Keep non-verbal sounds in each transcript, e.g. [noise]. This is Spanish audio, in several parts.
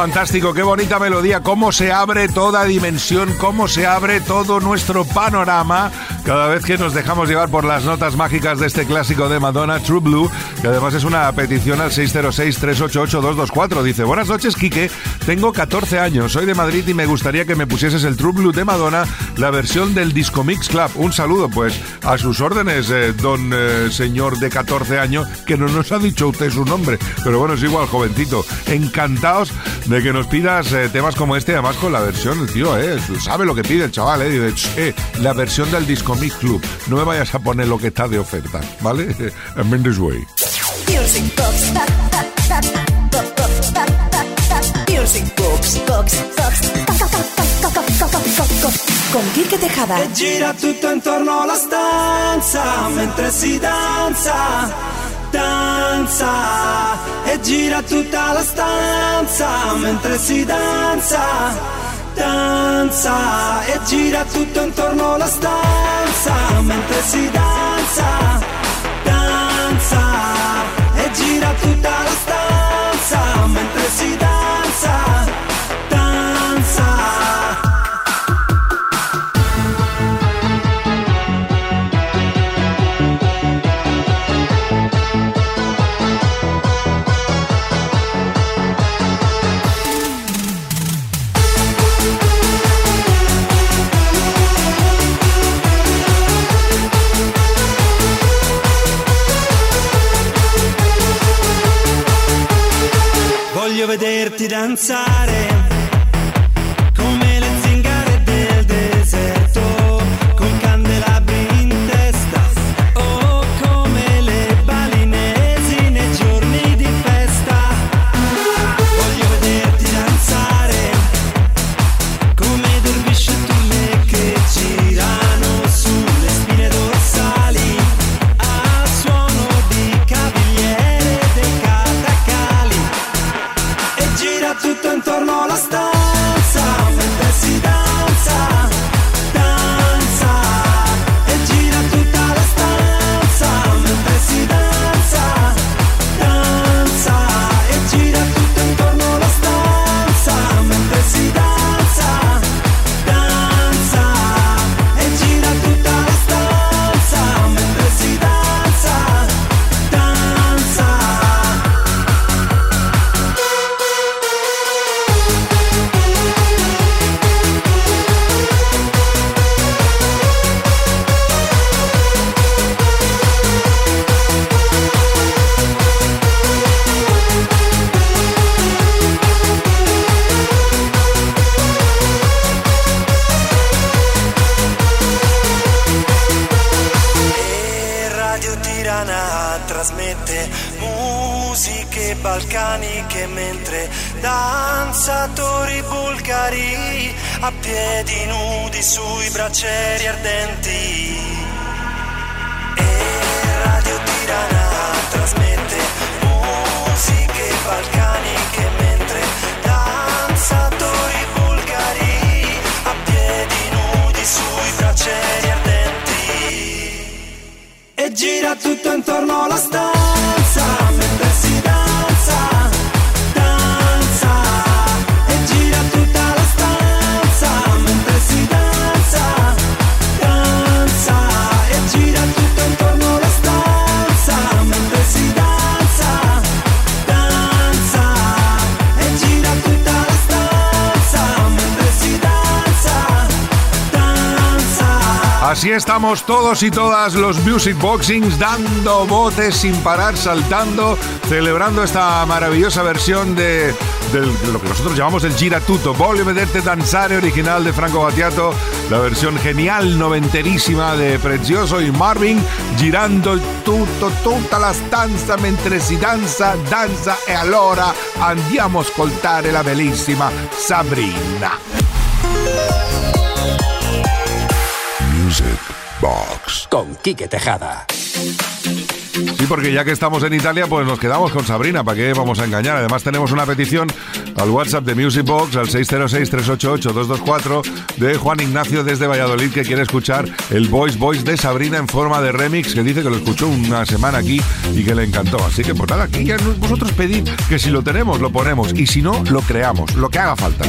Fantástico, qué bonita melodía, cómo se abre toda dimensión, cómo se abre todo nuestro panorama cada vez que nos dejamos llevar por las notas mágicas de este clásico de Madonna, True Blue, que además es una petición al 606-388-224. Dice, buenas noches, Quique, tengo 14 años, soy de Madrid y me gustaría que me pusieses el True Blue de Madonna, la versión del Disco Mix Club. Un saludo, pues, a sus órdenes, eh, don eh, señor de 14 años, que no nos ha dicho usted su nombre, pero bueno, es igual, jovencito. Encantados de que nos pidas eh, temas como este, además con la versión, el tío, eh, sabe lo que pide el chaval, eh, eh la versión del Disco Mix Club. No me vayas a poner lo que está de oferta, ¿vale? [laughs] En this way. Music Box. Box. Box. Con Kike Tejada. E gira tutto intorno alla stanza mentre si danza. Danza. E gira tutta la stanza mentre si danza danza e gira tutto intorno alla stanza mentre si danza, danza e gira tutta la stanza mentre si danza. Vederti danzare gira tutto intorno alla stanza Así estamos todos y todas los Music Boxings dando botes sin parar, saltando, celebrando esta maravillosa versión de, lo que nosotros llamamos el Gira Tutto. Voglio vederti danzare original de Franco Battiato, la versión genial, noventerísima de Prezioso y Marvin, girando il tutto, tutta la stanza mentre si danza, danza e allora andiamo a ascoltare la bellissima Sabrina. Music Box. Con Quique Tejada. Sí, porque ya que estamos en Italia, pues nos quedamos con Sabrina, ¿para qué vamos a engañar? Además tenemos una petición al WhatsApp de Music Box, al 606-388-224, de Juan Ignacio desde Valladolid, que quiere escuchar el Voice Voice de Sabrina en forma de remix, que dice que lo escuchó una semana aquí y que le encantó. Así que pues nada, aquí ya vosotros pedid que si lo tenemos, lo ponemos, y si no, lo creamos, lo que haga falta.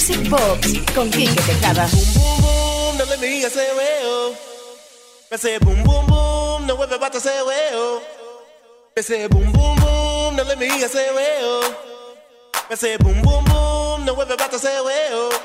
Music Box con Quique Tejada. Boom, boom, boom, no let me well. Me say boom, boom, boom, no vuelve a say well. Me say boom, boom, boom, no let me well. Me say boom, boom, boom, no vuelve a say well.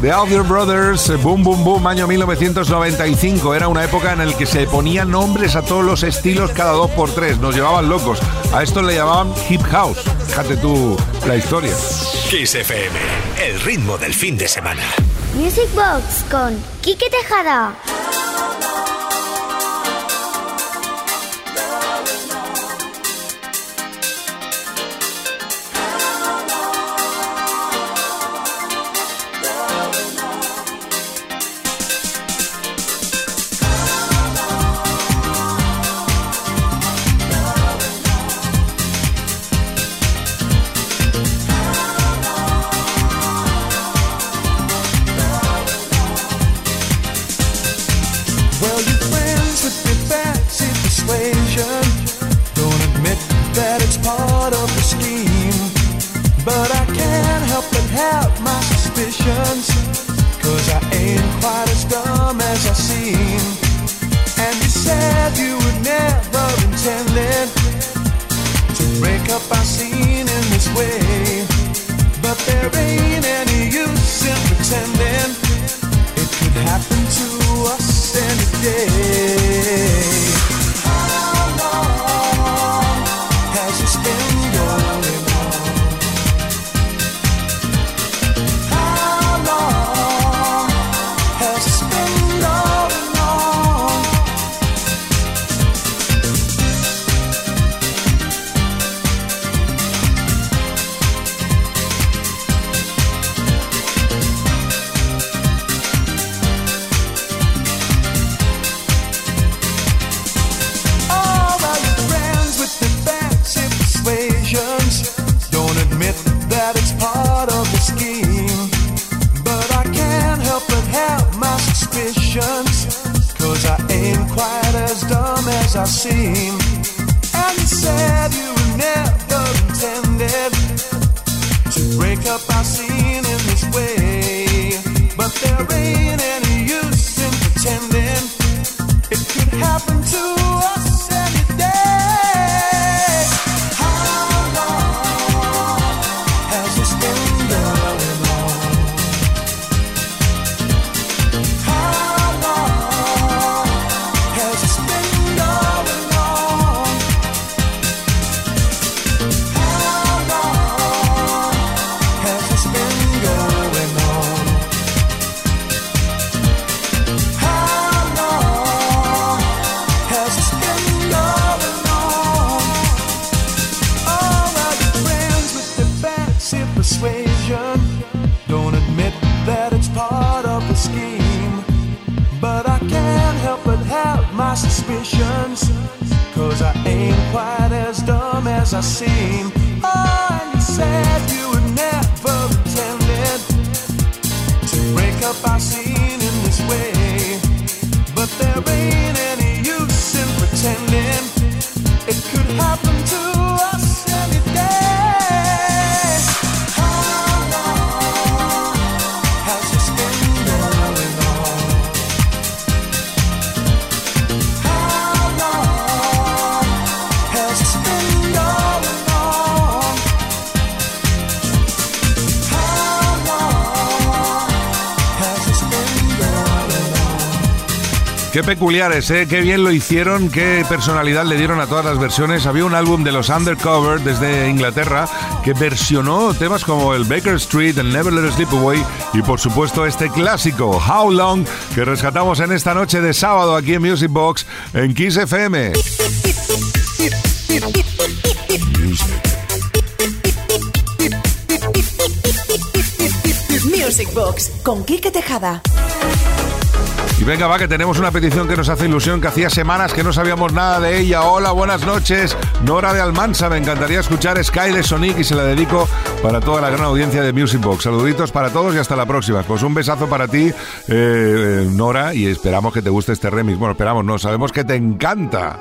The Other Brothers, Boom Boom Boom, año 1995. Era una época en la que se ponían nombres a todos los estilos cada dos por tres. Nos llevaban locos. A esto le llamaban Hip House. Fíjate tú la historia. Kiss FM, el ritmo del fin de semana. Music Box con Kike Tejada. Scene in this way. But there ain't any peculiares, ¿eh? Qué bien lo hicieron, qué personalidad le dieron a todas las versiones. Había un álbum de los Undercover desde Inglaterra que versionó temas como el Baker Street, el Never Let Us Slip Away y por supuesto este clásico, How Long, que rescatamos en esta noche de sábado aquí en Music Box en Kiss FM. Music Box con Quique Tejada. Y venga, va, que tenemos una petición que nos hace ilusión, que hacía semanas que no sabíamos nada de ella. Hola, buenas noches. Nora de Almansa, me encantaría escuchar Sky de Sonic y se la dedico para toda la gran audiencia de Music Box. Saluditos para todos y hasta la próxima. Pues un besazo para ti, eh, eh, Nora, y esperamos que te guste este remix. Bueno, esperamos, no, sabemos que te encanta.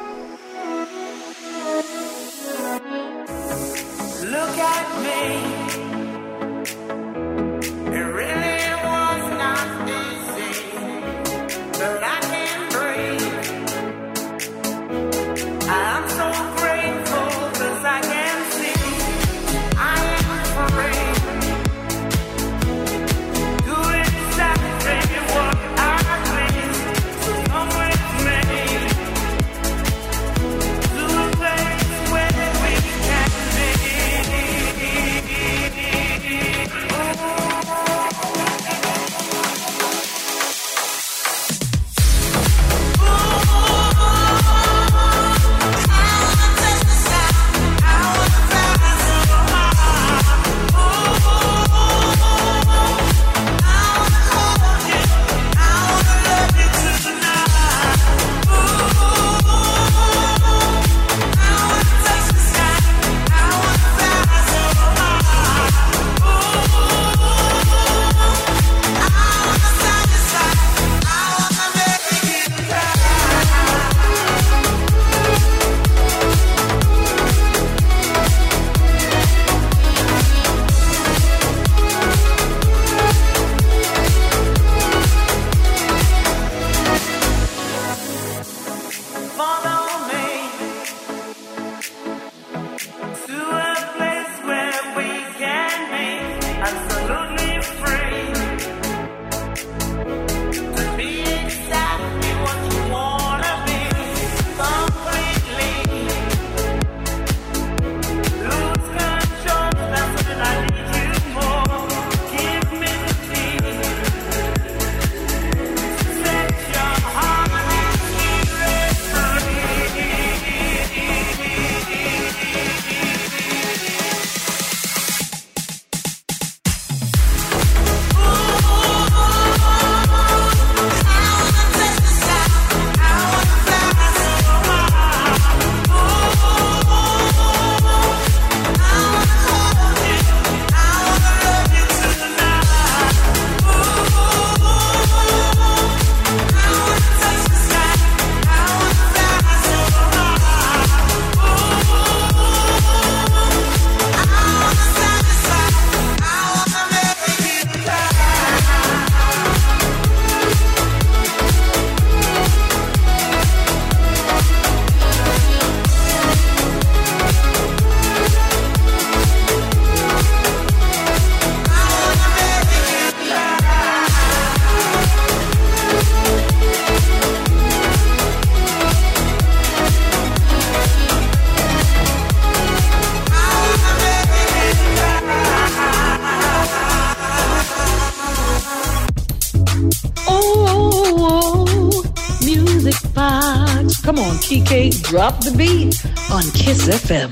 Drop the beat on Kiss FM.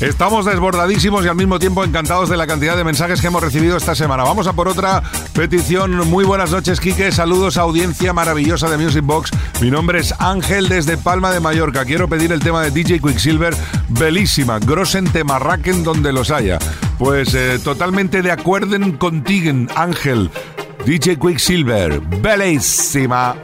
Estamos desbordadísimos y al mismo tiempo encantados de la cantidad de mensajes que hemos recibido esta semana. Vamos a por otra petición. Muy buenas noches, Quique. Saludos a audiencia maravillosa de Music Box. Mi nombre es Ángel desde Palma de Mallorca. Quiero pedir el tema de DJ Quicksilver, Belísima, Grossen Temarraquen donde los haya. Pues eh, totalmente de acuerdo contigo, Ángel. DJ Quicksilver, Belísima.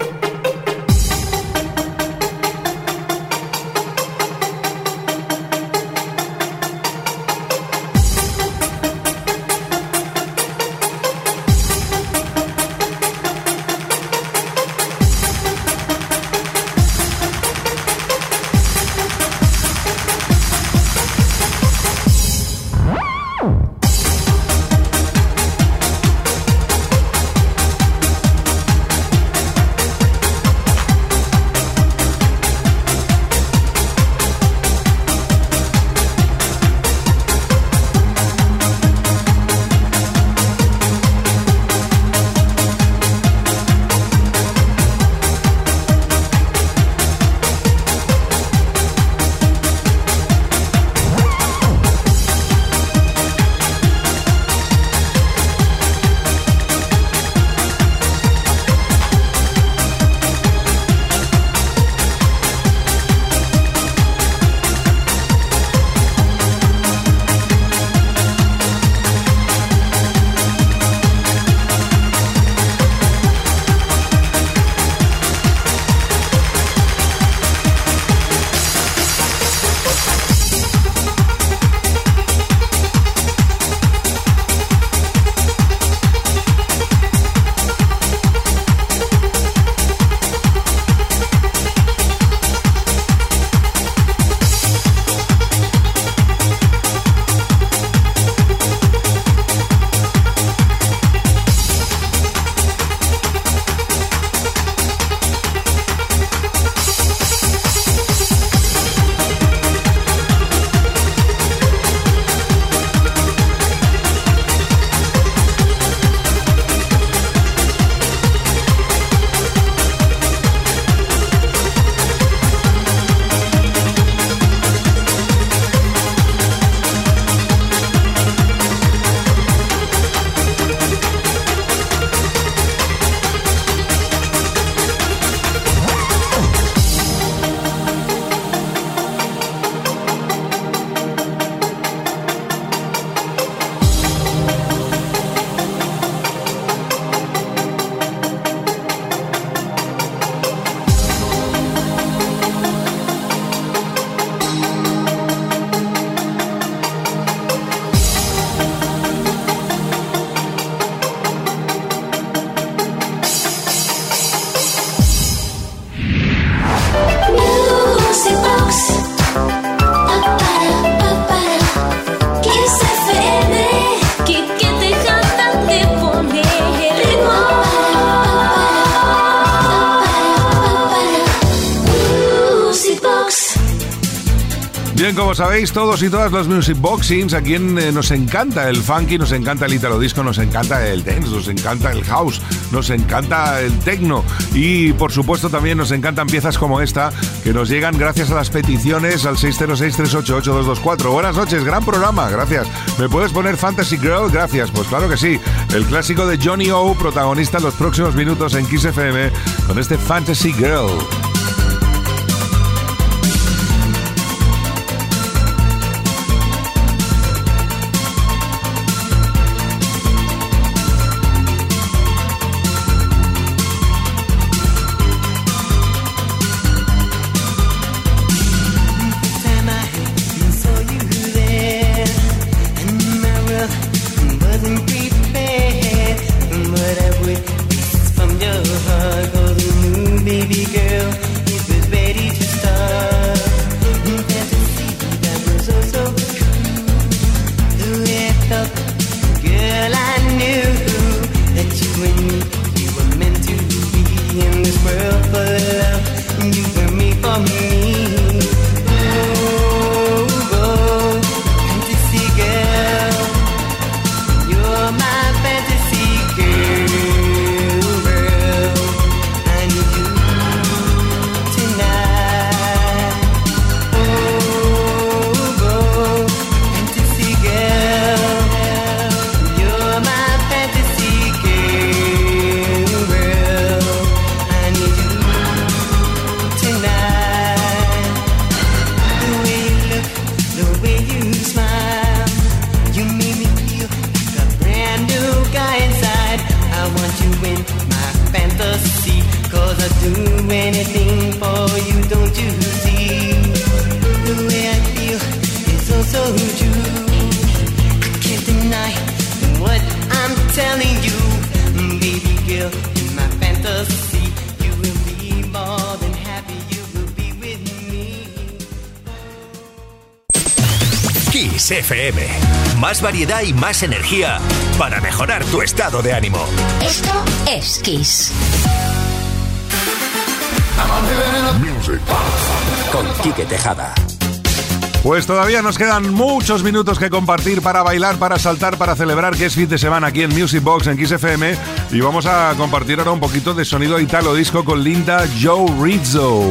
Sabéis, todos y todas los Music Boxings, a quien eh, nos encanta el funky, nos encanta el italo disco, nos encanta el dance, nos encanta el house, nos encanta el techno y, por supuesto, también nos encantan piezas como esta que nos llegan gracias a las peticiones al 606-388-224. Buenas noches, gran programa, gracias. ¿Me puedes poner Fantasy Girl? Gracias, pues claro que sí. El clásico de Johnny O, protagonista en los próximos minutos en Kiss FM con este Fantasy Girl. Más variedad y más energía para mejorar tu estado de ánimo. Esto es Kiss. Music Box. Con Quique Tejada. Pues todavía nos quedan muchos minutos que compartir para bailar, para saltar, para celebrar que es fin de semana aquí en Music Box en Kiss FM y vamos a compartir ahora un poquito de sonido italo disco con Linda Joe Rizzo.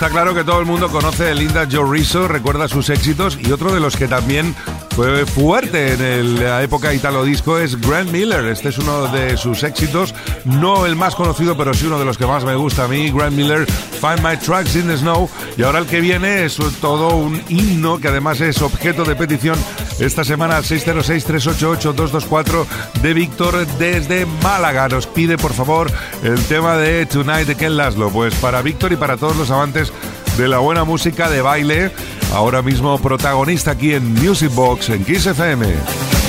Está claro que todo el mundo conoce a Linda Rizzo, recuerda sus éxitos y otro de los que también fue fuerte en la época italo disco es Grant Miller. Este es uno de sus éxitos, no el más conocido, pero sí uno de los que más me gusta a mí. Grant Miller, Find My Tracks in the Snow. Y ahora el que viene es todo un himno que además es objeto de petición esta semana al 606-388-224 de Víctor desde Málaga. Nos pide por favor el tema de Tonight de Ken Laszlo. Pues para Víctor y para todos los amantes de la buena música de baile ahora mismo protagonista aquí en Music Box en Kiss FM.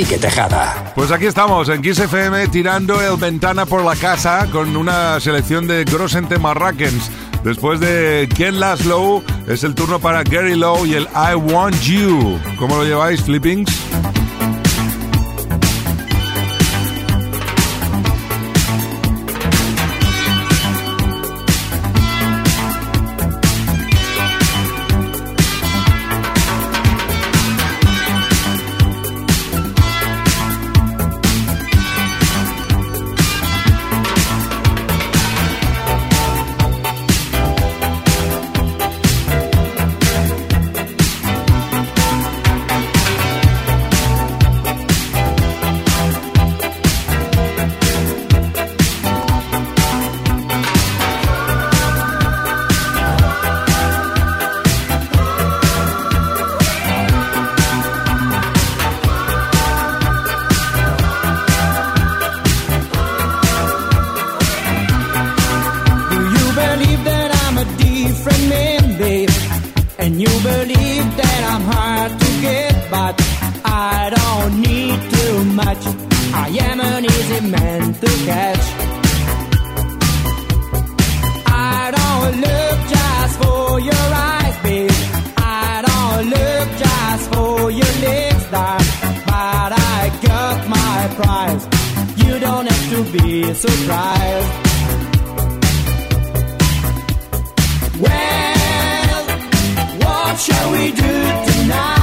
Quique Tejada. Pues aquí estamos en Kiss FM tirando el ventana por la casa con una selección de Grossente Marrakens. Después de Ken Laszlo es el turno para Gary Lowe y el I Want You. ¿Cómo lo lleváis, Flippings? Prize. You don't have to be surprised. Well, what shall we do tonight?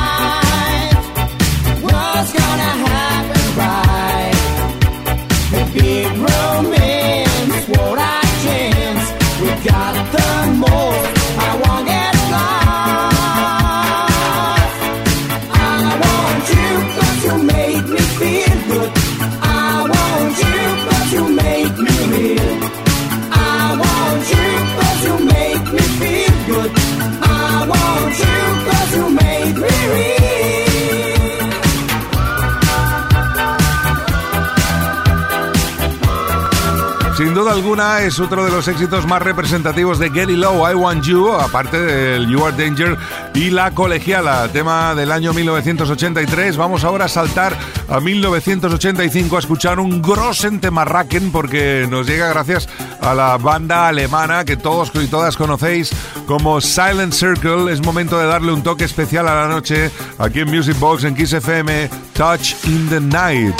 Es otro de los éxitos más representativos de Gary Lowe, I Want You, aparte del You Are Danger y La Colegiala, tema del año 1983. Vamos ahora a saltar a 1985 a escuchar un Grossente Marraken porque nos llega gracias a la banda alemana que todos y todas conocéis como Silent Circle. Es momento de darle un toque especial a la noche aquí en Music Box en Kiss FM, Touch in the Night.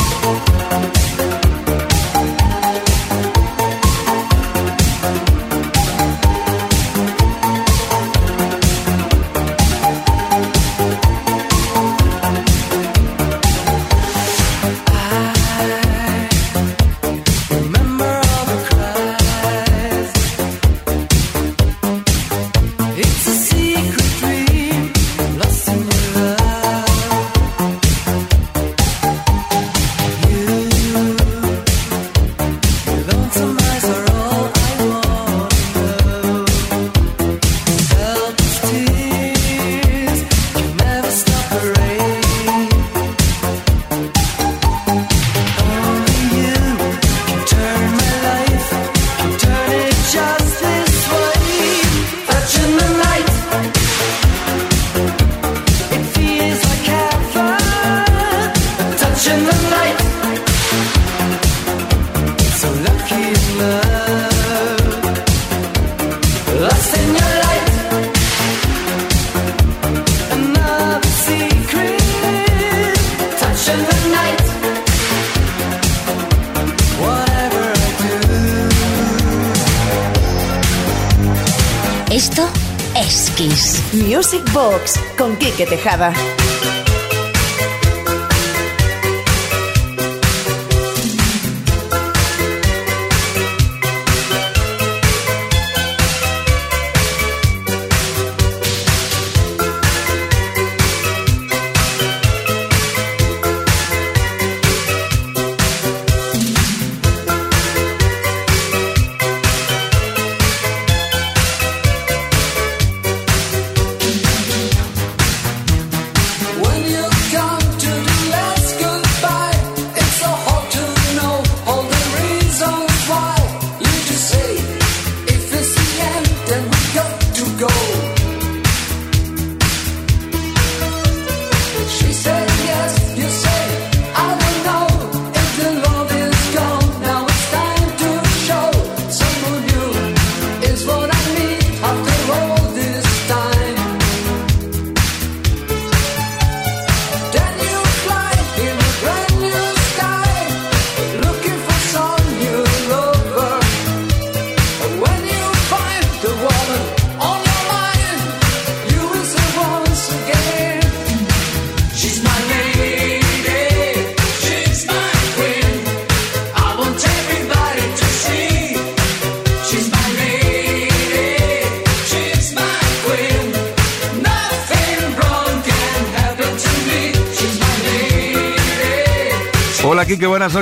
It's a secret. Quijada. some why you just say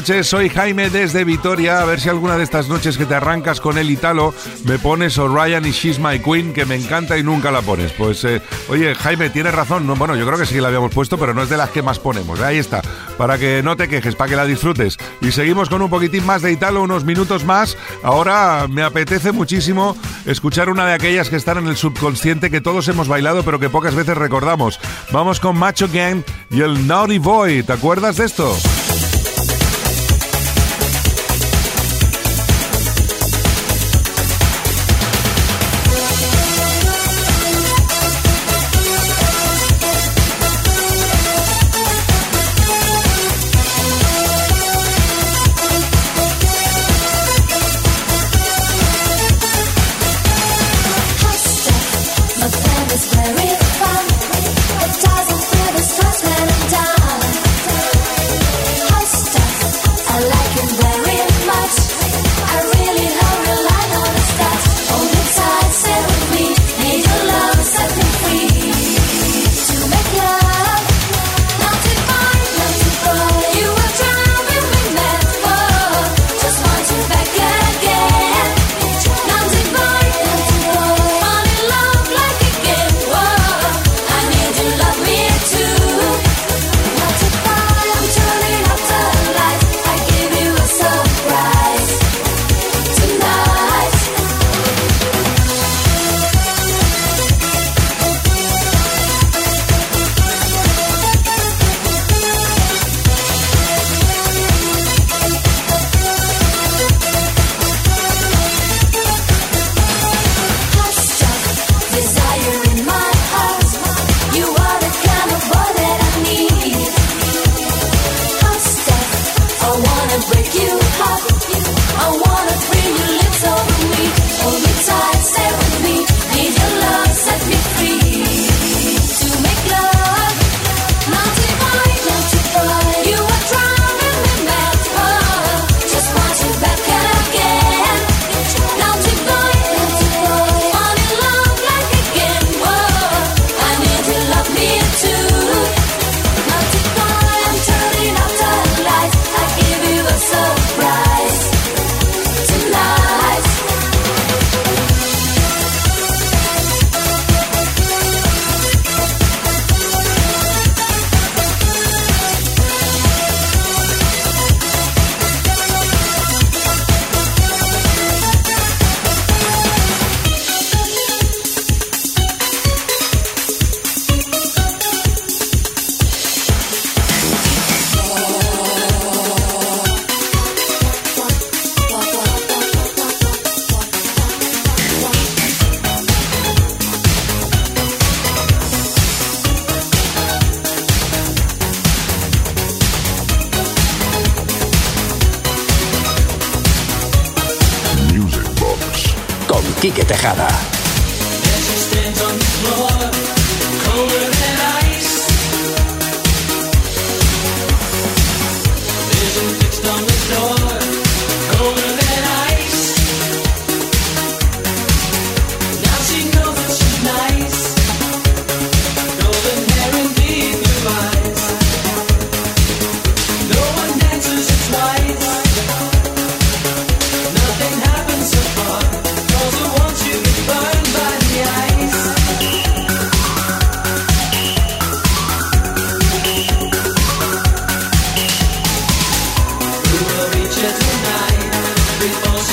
soy Jaime desde Vitoria. A ver si alguna de estas noches que te arrancas con el Italo me pones Orion y She's My Queen, que me encanta y nunca la pones. Pues, eh, oye, Jaime, tienes razón. No, bueno, yo creo que sí la habíamos puesto, pero no es de las que más ponemos. Ahí está, para que no te quejes, para que la disfrutes. Y seguimos con un poquitín más de Italo, unos minutos más. Ahora me apetece muchísimo escuchar una de aquellas que están en el subconsciente que todos hemos bailado, pero que pocas veces recordamos. Vamos con Macho Gang y el Naughty Boy. ¿Te acuerdas de esto?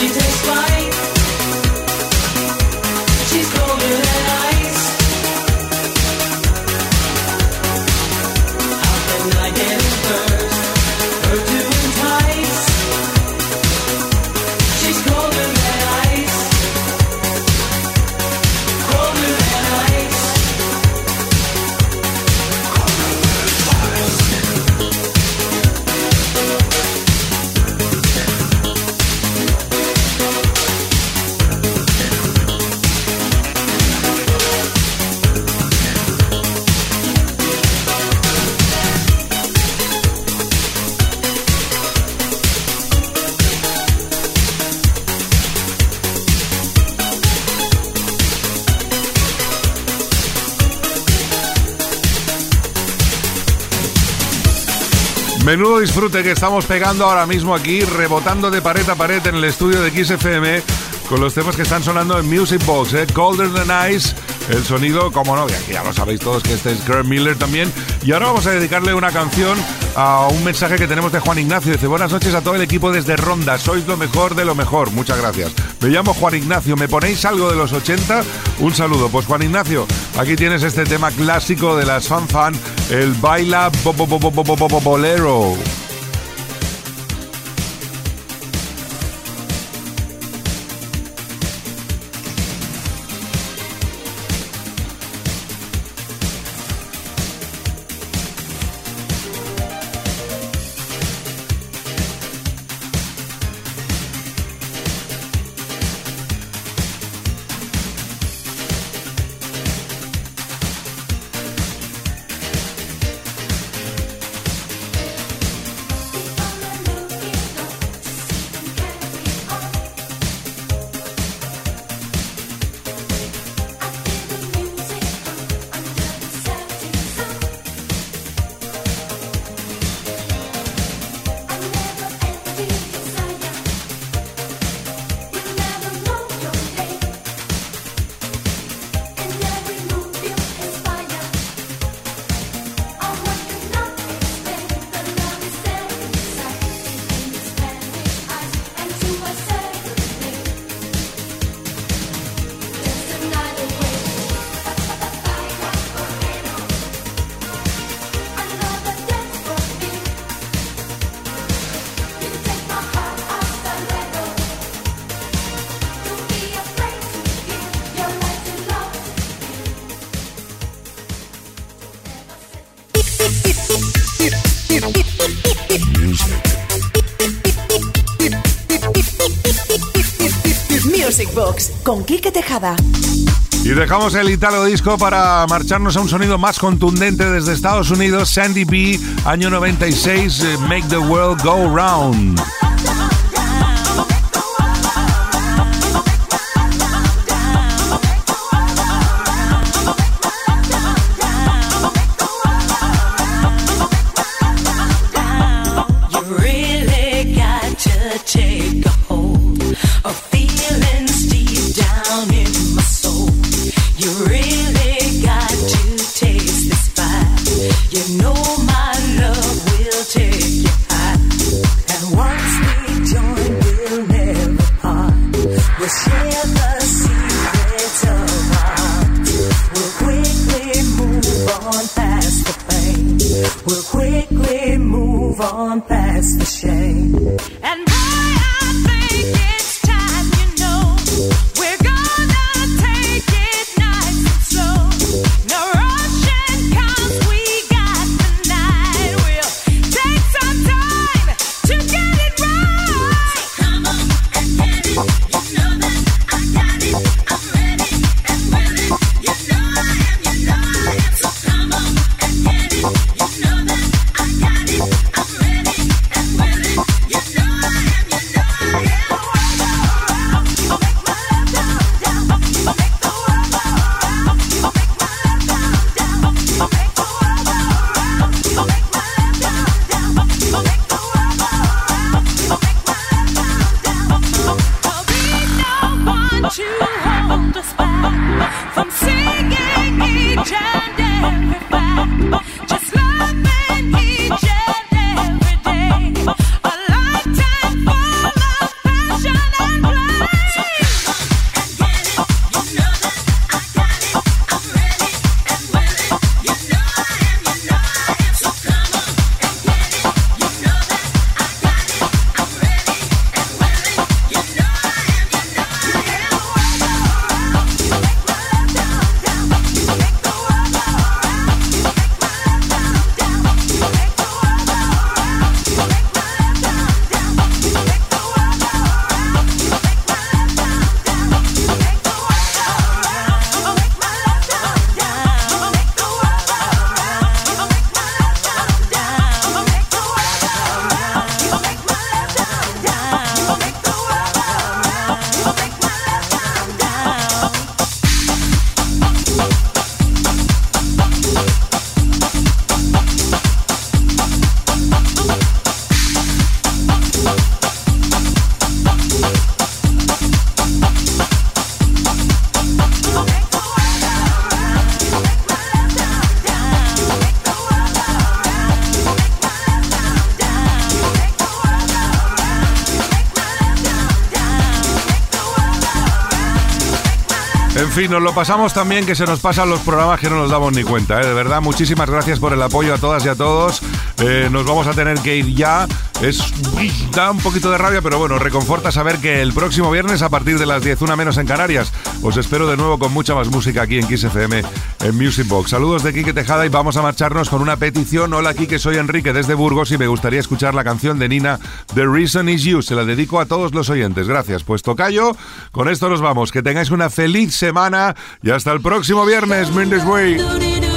She takes flight? Disfrute que estamos pegando ahora mismo aquí, rebotando de pared a pared en el estudio de XFM con los temas que están sonando en Music Box, ¿eh? Colder Than Ice, el sonido, como no, ya, lo sabéis todos que este es Kurt Miller también. Y ahora vamos a dedicarle una canción a un mensaje que tenemos de Juan Ignacio. Dice, buenas noches a todo el equipo desde Ronda, sois lo mejor de lo mejor. Muchas gracias. Me llamo Juan Ignacio, ¿me ponéis algo de los 80? Un saludo. Pues Juan Ignacio, aquí tienes este tema clásico de las Fan Fan, el Baila bo- bo- bo- bo- bo- bo- bo- Bolero. Con Quique Tejada. Y dejamos el Italo Disco para marcharnos a un sonido más contundente desde Estados Unidos. Sandy B, año 96, eh, Make the World Go Round. Fin, nos lo pasamos también que se nos pasan los programas que no nos damos ni cuenta. ¿eh? De verdad, muchísimas gracias por el apoyo a todas y a todos. Eh, nos vamos a tener que ir ya. Es da un poquito de rabia, pero bueno, reconforta saber que el próximo viernes a partir de las 10, una menos en Canarias, os espero de nuevo con mucha más música aquí en Kiss en Music Box. Saludos de Quique Tejada y vamos a marcharnos con una petición. Hola Quique, soy Enrique desde Burgos y me gustaría escuchar la canción de Nina The Reason Is You. Se la dedico a todos los oyentes. Gracias. Pues tocayo, con esto nos vamos. Que tengáis una feliz semana y hasta el próximo viernes. Mendes Way.